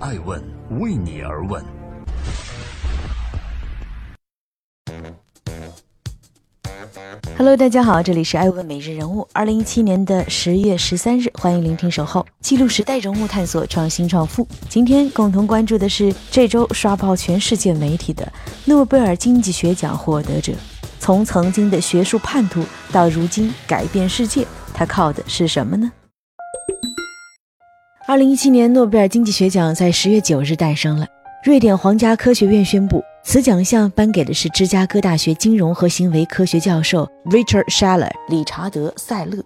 爱问为你而问。Hello，大家好，这里是爱问每日人物。二零一七年的十月十三日，欢迎聆听守候，记录时代人物，探索创新创富。今天共同关注的是这周刷爆全世界媒体的诺贝尔经济学奖获得者。从曾经的学术叛徒到如今改变世界，他靠的是什么呢？二零一七年诺贝尔经济学奖在十月九日诞生了。瑞典皇家科学院宣布，此奖项颁给的是芝加哥大学金融和行为科学教授 Richard Shaler 理查德·塞勒，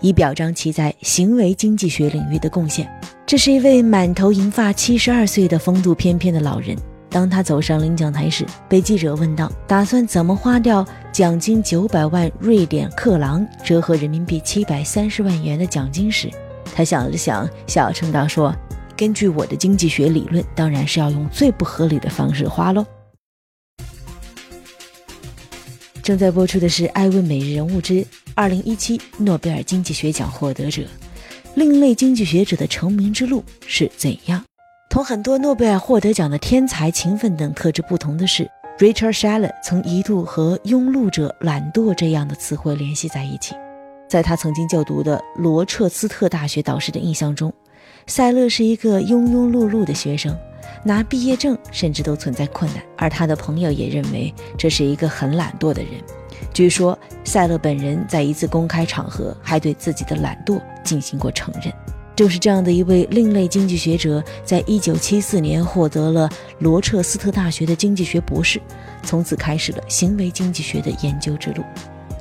以表彰其在行为经济学领域的贡献。这是一位满头银发、七十二岁的风度翩翩的老人。当他走上领奖台时，被记者问到打算怎么花掉奖金九百万瑞典克朗（折合人民币七百三十万元）的奖金时，他想了想，小声道：“说。”根据我的经济学理论，当然是要用最不合理的方式花喽。正在播出的是《艾问每日人物之二零一七诺贝尔经济学奖获得者》，另类经济学者的成名之路是怎样？同很多诺贝尔获得奖的天才、勤奋等特质不同的是，Richard Shaler 曾一度和庸碌者、懒惰这样的词汇联系在一起。在他曾经就读的罗彻斯特大学导师的印象中。塞勒是一个庸庸碌碌的学生，拿毕业证甚至都存在困难。而他的朋友也认为这是一个很懒惰的人。据说塞勒本人在一次公开场合还对自己的懒惰进行过承认。正是这样的一位另类经济学者，在一九七四年获得了罗彻斯特大学的经济学博士，从此开始了行为经济学的研究之路。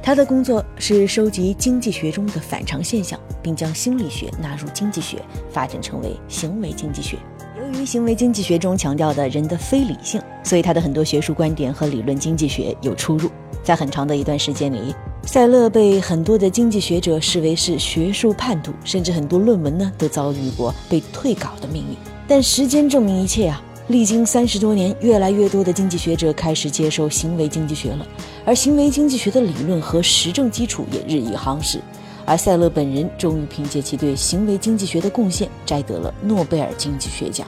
他的工作是收集经济学中的反常现象，并将心理学纳入经济学，发展成为行为经济学。由于行为经济学中强调的人的非理性，所以他的很多学术观点和理论经济学有出入。在很长的一段时间里，塞勒被很多的经济学者视为是学术叛徒，甚至很多论文呢都遭遇过被退稿的命运。但时间证明一切啊！历经三十多年，越来越多的经济学者开始接受行为经济学了，而行为经济学的理论和实证基础也日益夯实。而塞勒本人终于凭借其对行为经济学的贡献，摘得了诺贝尔经济学奖。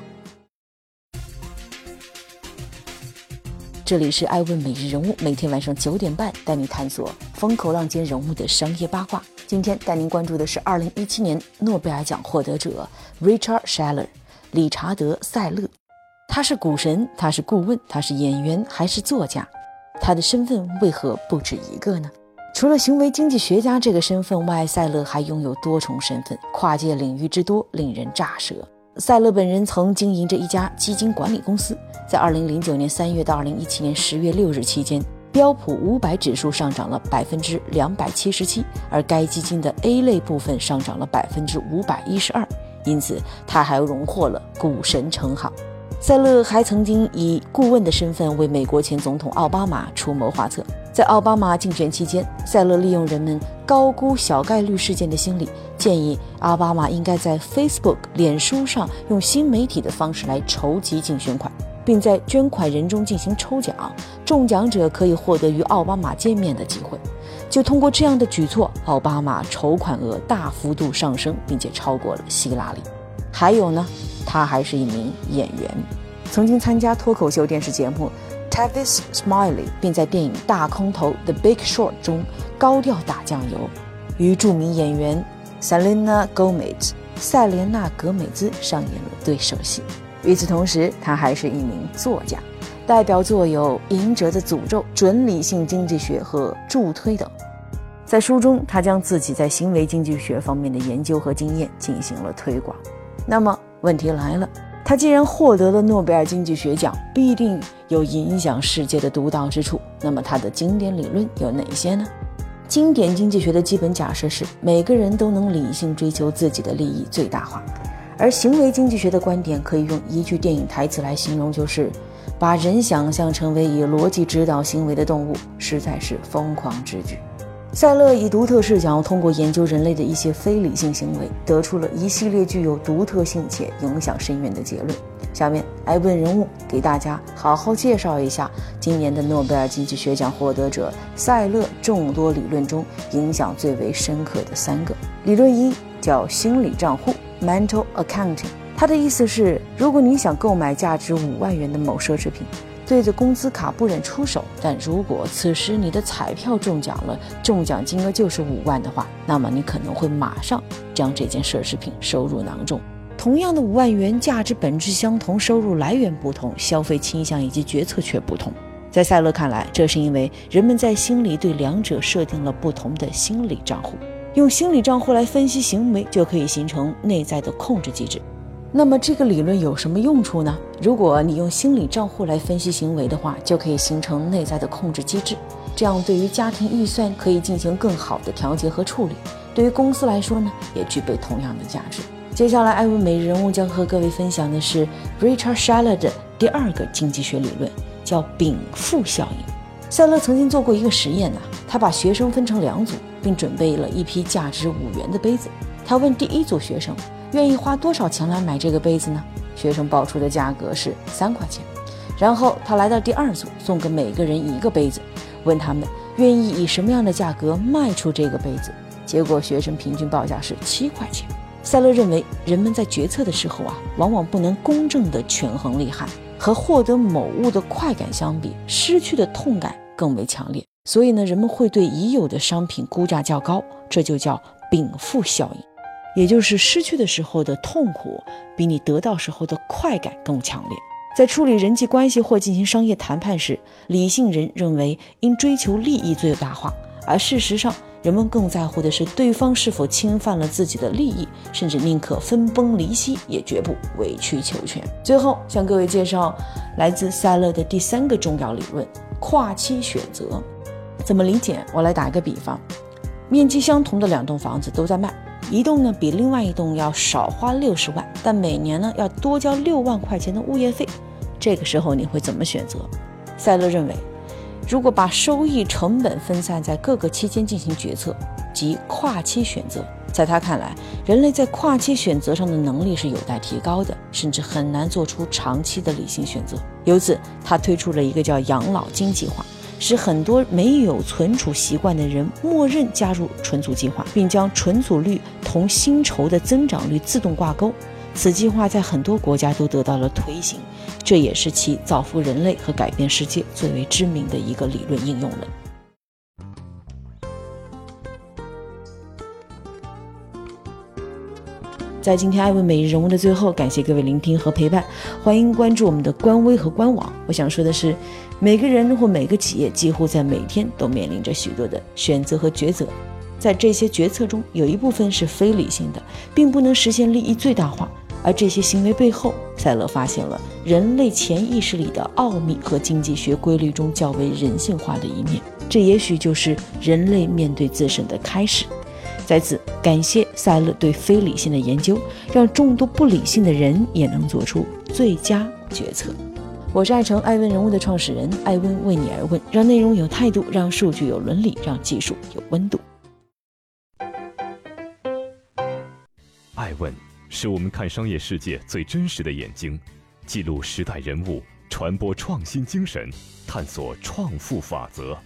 这里是爱问每日人物，每天晚上九点半带你探索风口浪尖人物的商业八卦。今天带您关注的是二零一七年诺贝尔奖获得者 Richard Shaler，理查德·塞勒。他是股神，他是顾问，他是演员，还是作家？他的身份为何不止一个呢？除了行为经济学家这个身份外，塞勒还拥有多重身份，跨界领域之多令人咋舌。塞勒本人曾经营着一家基金管理公司，在2009年3月到2017年10月6日期间，标普500指数上涨了百分之277%，而该基金的 A 类部分上涨了百分之512%，因此他还荣获了股神称号。塞勒还曾经以顾问的身份为美国前总统奥巴马出谋划策。在奥巴马竞选期间，塞勒利用人们高估小概率事件的心理，建议奥巴马应该在 Facebook 脸书上用新媒体的方式来筹集竞选款，并在捐款人中进行抽奖，中奖者可以获得与奥巴马见面的机会。就通过这样的举措，奥巴马筹款额大幅度上升，并且超过了希拉里。还有呢？他还是一名演员，曾经参加脱口秀电视节目《Tavis Smiley》，并在电影《大空头》《The Big Short》中高调打酱油，与著名演员 Selena Gomez 塞莲娜·格美兹上演了对手戏。与此同时，他还是一名作家，代表作有《赢者的诅咒》《准理性经济学》和《助推》等。在书中，他将自己在行为经济学方面的研究和经验进行了推广。那么，问题来了，他既然获得了诺贝尔经济学奖，必定有影响世界的独到之处。那么他的经典理论有哪些呢？经典经济学的基本假设是每个人都能理性追求自己的利益最大化，而行为经济学的观点可以用一句电影台词来形容，就是把人想象成为以逻辑指导行为的动物，实在是疯狂之举。塞勒以独特视角，通过研究人类的一些非理性行为，得出了一系列具有独特性且影响深远的结论。下面，艾问人物给大家好好介绍一下今年的诺贝尔经济学奖获得者塞勒众多理论中影响最为深刻的三个理论。一叫心理账户 （mental accounting），他的意思是，如果你想购买价值五万元的某奢侈品，对着工资卡不忍出手，但如果此时你的彩票中奖了，中奖金额就是五万的话，那么你可能会马上将这件奢侈品收入囊中。同样的五万元，价值本质相同，收入来源不同，消费倾向以及决策却不同。在赛勒看来，这是因为人们在心里对两者设定了不同的心理账户，用心理账户来分析行为，就可以形成内在的控制机制。那么这个理论有什么用处呢？如果你用心理账户来分析行为的话，就可以形成内在的控制机制，这样对于家庭预算可以进行更好的调节和处理。对于公司来说呢，也具备同样的价值。接下来，艾文每日人物将和各位分享的是 Richard Shaler 的第二个经济学理论，叫禀赋效应。塞勒曾经做过一个实验呢，他把学生分成两组，并准备了一批价值五元的杯子。他问第一组学生。愿意花多少钱来买这个杯子呢？学生报出的价格是三块钱。然后他来到第二组，送给每个人一个杯子，问他们愿意以什么样的价格卖出这个杯子。结果学生平均报价是七块钱。塞勒认为，人们在决策的时候啊，往往不能公正地权衡利害，和获得某物的快感相比，失去的痛感更为强烈。所以呢，人们会对已有的商品估价较高，这就叫禀赋效应。也就是失去的时候的痛苦，比你得到时候的快感更强烈。在处理人际关系或进行商业谈判时，理性人认为应追求利益最大化，而事实上，人们更在乎的是对方是否侵犯了自己的利益，甚至宁可分崩离析，也绝不委曲求全。最后，向各位介绍来自塞勒的第三个重要理论——跨期选择。怎么理解？我来打一个比方：面积相同的两栋房子都在卖。一栋呢比另外一栋要少花六十万，但每年呢要多交六万块钱的物业费。这个时候你会怎么选择？塞勒认为，如果把收益成本分散在各个期间进行决策，即跨期选择，在他看来，人类在跨期选择上的能力是有待提高的，甚至很难做出长期的理性选择。由此，他推出了一个叫养老金计划。使很多没有存储习惯的人默认加入存储计划，并将存储率同薪酬的增长率自动挂钩。此计划在很多国家都得到了推行，这也是其造福人类和改变世界最为知名的一个理论应用了。在今天艾问每日人物的最后，感谢各位聆听和陪伴，欢迎关注我们的官微和官网。我想说的是。每个人或每个企业几乎在每天都面临着许多的选择和抉择，在这些决策中，有一部分是非理性的，并不能实现利益最大化。而这些行为背后，塞勒发现了人类潜意识里的奥秘和经济学规律中较为人性化的一面。这也许就是人类面对自身的开始。在此，感谢塞勒对非理性的研究，让众多不理性的人也能做出最佳决策。我是爱成爱问人物的创始人，爱问为你而问，让内容有态度，让数据有伦理，让技术有温度。爱问是我们看商业世界最真实的眼睛，记录时代人物，传播创新精神，探索创富法则。